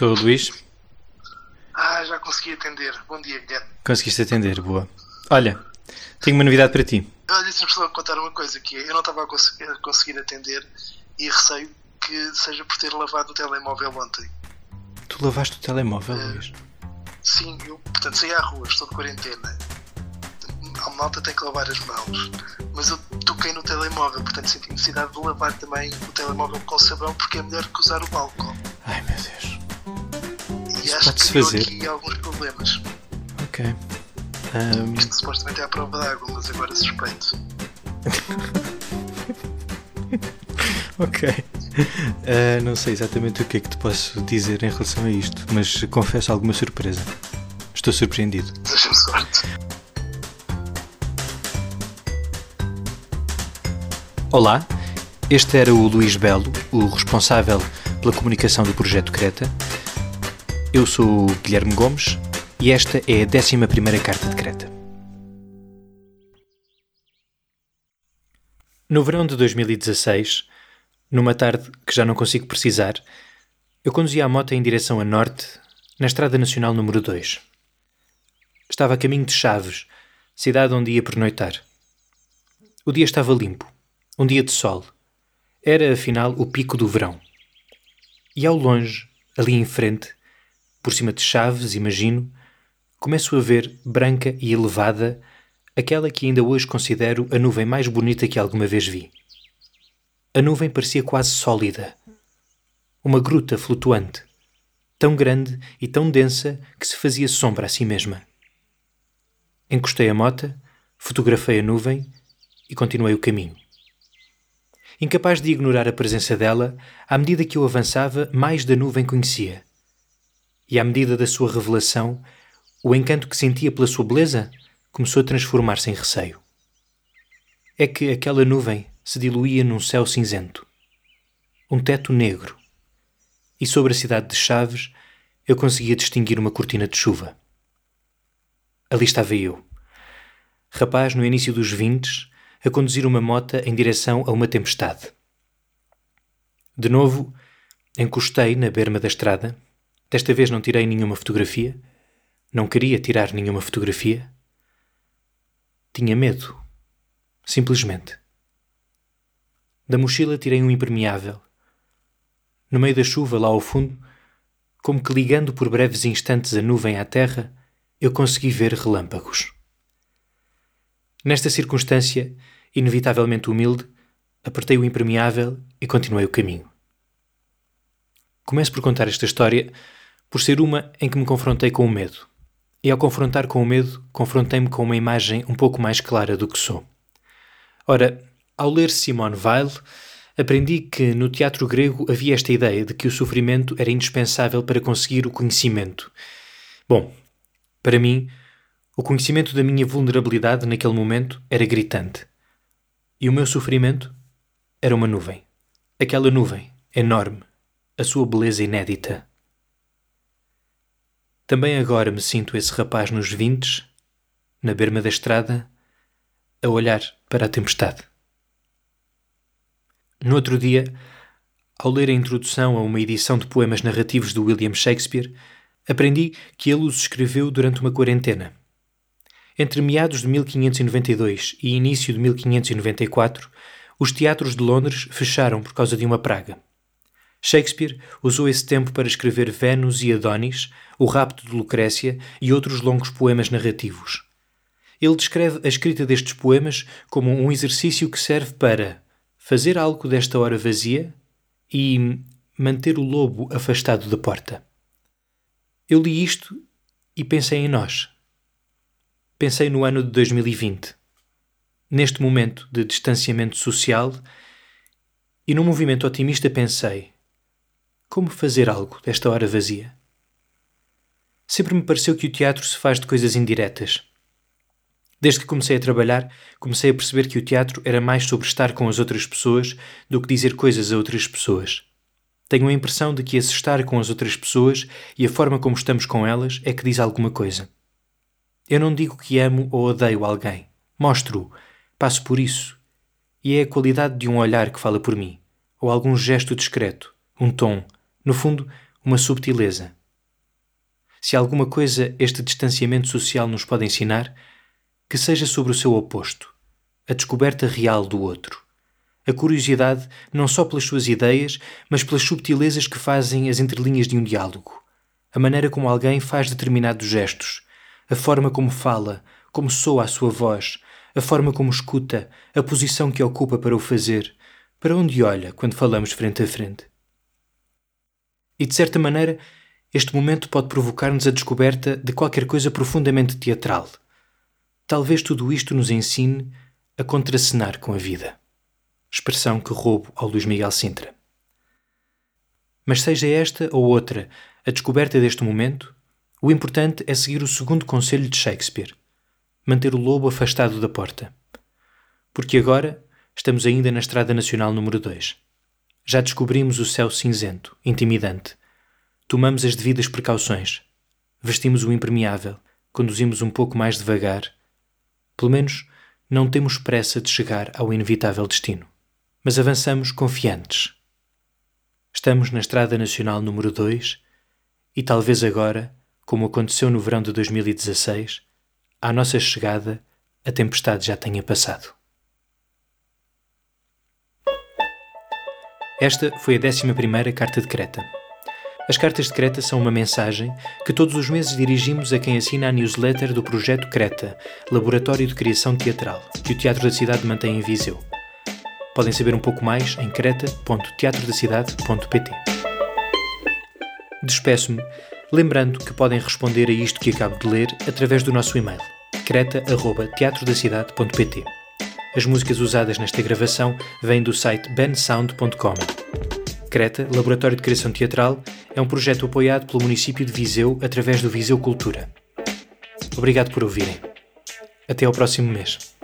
Estou, Luís. Ah, já consegui atender. Bom dia, Guilherme. Conseguiste atender, boa. Olha, tenho uma novidade para ti. Olha, deixa-me só contar uma coisa que eu não estava a conseguir, atender e receio que seja por ter lavado o telemóvel ontem. Tu lavaste o telemóvel, Eh, Luís? Sim, eu, portanto, saí à rua, estou de quarentena. A malta tem que lavar as mãos. Mas eu toquei no telemóvel, portanto senti necessidade de lavar também o telemóvel com sabão porque é melhor que usar o álcool. Acho pode-se que criou fazer. aqui alguns problemas. Ok. Ahm, Isto supostamente é à prova d'água, mas agora suspeito. ok. Ah, não sei exatamente o que é que te posso dizer em relação a isto, mas confesso alguma surpresa. Estou surpreendido. Deseja-me sorte. Olá, este era o Luís Belo, o responsável pela comunicação do Projeto Creta. Eu sou Guilherme Gomes e esta é a 11 Carta de Creta. No verão de 2016, numa tarde que já não consigo precisar, eu conduzia a moto em direção a norte, na Estrada Nacional número 2. Estava a caminho de Chaves, cidade onde ia pernoitar. O dia estava limpo, um dia de sol. Era, afinal, o pico do verão. E ao longe, ali em frente, por cima de Chaves, imagino, começo a ver, branca e elevada, aquela que ainda hoje considero a nuvem mais bonita que alguma vez vi. A nuvem parecia quase sólida. Uma gruta flutuante, tão grande e tão densa que se fazia sombra a si mesma. Encostei a mota, fotografei a nuvem e continuei o caminho. Incapaz de ignorar a presença dela, à medida que eu avançava, mais da nuvem conhecia. E à medida da sua revelação, o encanto que sentia pela sua beleza começou a transformar-se em receio. É que aquela nuvem se diluía num céu cinzento, um teto negro, e sobre a cidade de Chaves eu conseguia distinguir uma cortina de chuva. Ali estava eu, rapaz no início dos vintes, a conduzir uma mota em direção a uma tempestade. De novo, encostei na berma da estrada. Desta vez não tirei nenhuma fotografia. Não queria tirar nenhuma fotografia. Tinha medo. Simplesmente. Da mochila tirei um impermeável. No meio da chuva, lá ao fundo, como que ligando por breves instantes a nuvem à terra, eu consegui ver relâmpagos. Nesta circunstância, inevitavelmente humilde, apertei o impermeável e continuei o caminho. Começo por contar esta história por ser uma em que me confrontei com o medo. E ao confrontar com o medo, confrontei-me com uma imagem um pouco mais clara do que sou. Ora, ao ler Simone Weil, aprendi que no teatro grego havia esta ideia de que o sofrimento era indispensável para conseguir o conhecimento. Bom, para mim, o conhecimento da minha vulnerabilidade naquele momento era gritante. E o meu sofrimento era uma nuvem. Aquela nuvem, enorme, a sua beleza inédita. Também agora me sinto esse rapaz nos vintes, na berma da estrada, a olhar para a tempestade. No outro dia, ao ler a introdução a uma edição de poemas narrativos do William Shakespeare, aprendi que ele os escreveu durante uma quarentena. Entre meados de 1592 e início de 1594, os teatros de Londres fecharam por causa de uma praga. Shakespeare usou esse tempo para escrever Vênus e Adonis, O Rapto de Lucrécia e outros longos poemas narrativos. Ele descreve a escrita destes poemas como um exercício que serve para fazer algo desta hora vazia e manter o lobo afastado da porta. Eu li isto e pensei em nós. Pensei no ano de 2020, neste momento de distanciamento social, e num movimento otimista pensei: como fazer algo desta hora vazia? Sempre me pareceu que o teatro se faz de coisas indiretas. Desde que comecei a trabalhar, comecei a perceber que o teatro era mais sobre estar com as outras pessoas do que dizer coisas a outras pessoas. Tenho a impressão de que esse estar com as outras pessoas e a forma como estamos com elas é que diz alguma coisa. Eu não digo que amo ou odeio alguém. Mostro-o, passo por isso. E é a qualidade de um olhar que fala por mim, ou algum gesto discreto, um tom, no fundo, uma subtileza. Se alguma coisa este distanciamento social nos pode ensinar, que seja sobre o seu oposto, a descoberta real do outro. A curiosidade não só pelas suas ideias, mas pelas subtilezas que fazem as entrelinhas de um diálogo. A maneira como alguém faz determinados gestos, a forma como fala, como soa a sua voz, a forma como escuta, a posição que ocupa para o fazer, para onde olha quando falamos frente a frente. E de certa maneira, este momento pode provocar-nos a descoberta de qualquer coisa profundamente teatral. Talvez tudo isto nos ensine a contracenar com a vida. Expressão que roubo ao Luís Miguel Sintra. Mas seja esta ou outra a descoberta deste momento, o importante é seguir o segundo conselho de Shakespeare: manter o lobo afastado da porta. Porque agora estamos ainda na Estrada Nacional número 2. Já descobrimos o céu cinzento, intimidante. Tomamos as devidas precauções. Vestimos o impermeável, conduzimos um pouco mais devagar pelo menos, não temos pressa de chegar ao inevitável destino. Mas avançamos confiantes. Estamos na Estrada Nacional número 2 e talvez agora, como aconteceu no verão de 2016, à nossa chegada a tempestade já tenha passado. Esta foi a 11 Carta de Creta. As cartas de Creta são uma mensagem que todos os meses dirigimos a quem assina a newsletter do Projeto Creta, Laboratório de Criação Teatral, que o Teatro da Cidade mantém em Viseu. Podem saber um pouco mais em creta.teatrodacidade.pt. Despeço-me, lembrando que podem responder a isto que acabo de ler através do nosso e-mail creta.teatrodacidade.pt. As músicas usadas nesta gravação vêm do site bensound.com. Creta, Laboratório de Criação Teatral, é um projeto apoiado pelo município de Viseu através do Viseu Cultura. Obrigado por ouvirem. Até ao próximo mês.